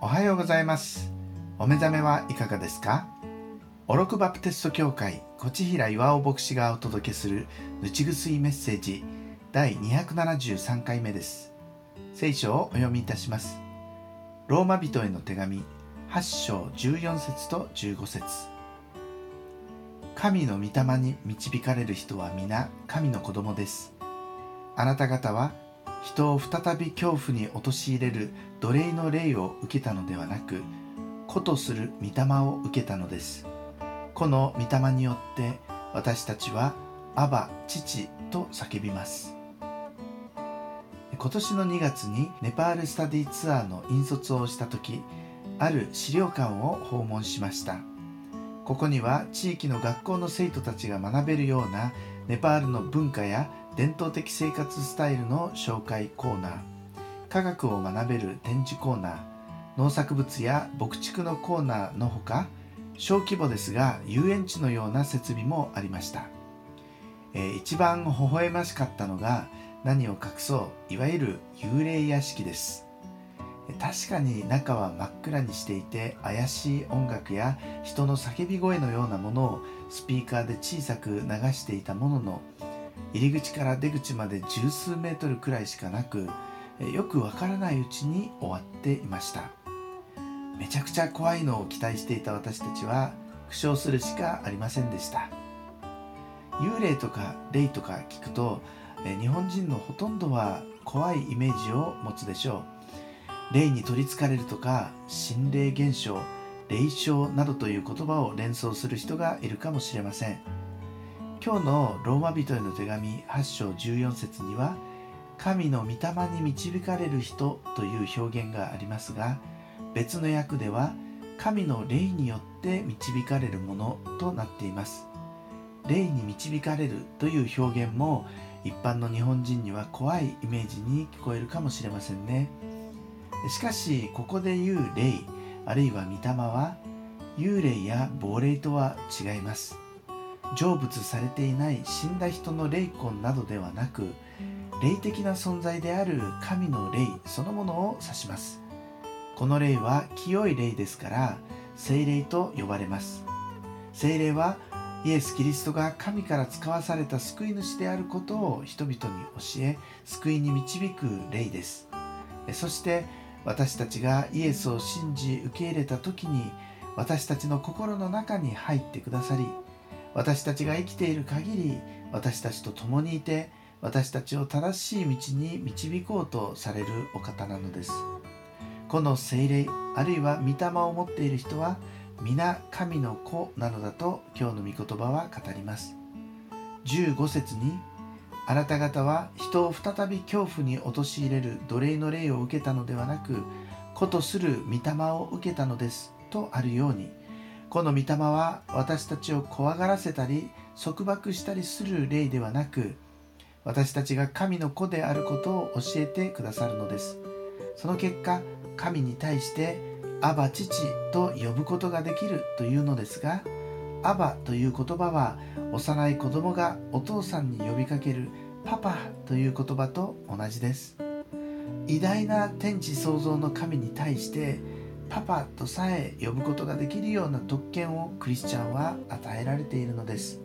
おはようございます。お目覚めはいかがですか？オロクバプテスト教会コチヒラ岩尾牧師がお届けするぬちぐすいメッセージ第273回目です。聖書をお読みいたします。ローマ人への手紙8章14節と15節。神の御霊に導かれる人は皆神の子供です。あなた方は人を再び恐怖に陥れる奴隷の霊を受けたのではなく子とする御霊を受けたのです。この御霊によって私たちは「アバ父」と叫びます。今年の2月にネパールスタディツアーの引率をした時ある資料館を訪問しました。ここには地域の学校の生徒たちが学べるようなネパールの文化や伝統的生活スタイルの紹介コーナー。科学を学べる展示コーナー農作物や牧畜のコーナーのほか小規模ですが遊園地のような設備もありました、えー、一番微笑ましかったのが何を隠そういわゆる幽霊屋敷です。確かに中は真っ暗にしていて怪しい音楽や人の叫び声のようなものをスピーカーで小さく流していたものの入り口から出口まで十数メートルくらいしかなくよくわからないうちに終わっていました。めちゃくちゃ怖いのを期待していた私たちは苦笑するしかありませんでした。幽霊とか霊とか聞くと日本人のほとんどは怖いイメージを持つでしょう。霊に取りつかれるとか心霊現象霊障などという言葉を連想する人がいるかもしれません。今日のローマ人への手紙8章14節には神の御霊に導かれる人という表現がありますが別の訳では神の霊によって導かれるものとなっています。霊に導かれるという表現も一般の日本人には怖いイメージに聞こえるかもしれませんね。しかしここで言う霊あるいは御霊は幽霊や亡霊とは違います。成仏されていない死んだ人の霊魂などではなく霊的な存在である神の霊そのものを指します。この霊は清い霊ですから聖霊と呼ばれます。聖霊はイエス・キリストが神から使わされた救い主であることを人々に教え救いに導く霊です。そして私たちがイエスを信じ受け入れた時に私たちの心の中に入ってくださり私たちが生きている限り私たちと共にいて私たちを正しい道に導こうとされるお方なのです。この精霊あるいは御霊を持っている人は皆神の子なのだと今日の御言葉は語ります。15節にあなた方は人を再び恐怖に陥れる奴隷の霊を受けたのではなく子とする御霊を受けたのですとあるようにこの御霊は私たちを怖がらせたり束縛したりする霊ではなく私たちが神の子であることを教えてくださるのです。その結果神に対して「アバ父」と呼ぶことができるというのですが「アバ」という言葉は幼い子供がお父さんに呼びかける「パパ」という言葉と同じです。偉大な天地創造の神に対してパパとさえ呼ぶことができるような特権をクリスチャンは与えられているのです。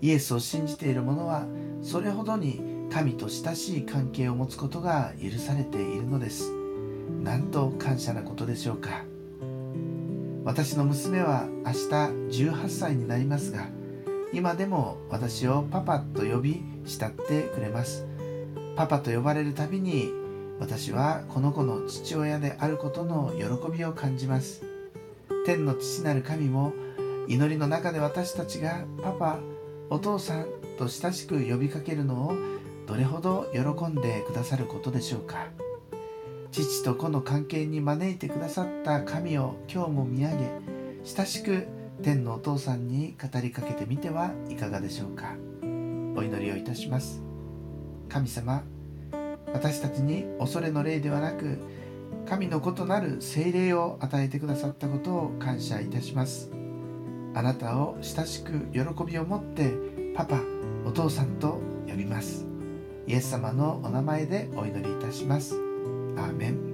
イエスを信じている者はそれほどに神と親しい関係を持つことが許されているのです。なんと感謝なことでしょうか。私の娘は明日18歳になりますが今でも私をパパと呼び慕ってくれます。パパと呼ばれるたびに私はこの子の父親であることの喜びを感じます。天の父なる神も祈りの中で私たちがパパお父さんと親しく呼びかけるのをどれほど喜んでくださることでしょうか。父と子の関係に招いてくださった神を今日も見上げ親しく天のお父さんに語りかけてみてはいかがでしょうか。お祈りをいたします。神様私たちに恐れの霊ではなく神の子となる精霊を与えてくださったことを感謝いたします。あなたを親しく喜びを持ってパパお父さんと呼びます。イエス様のお名前でお祈りいたします。アーメン。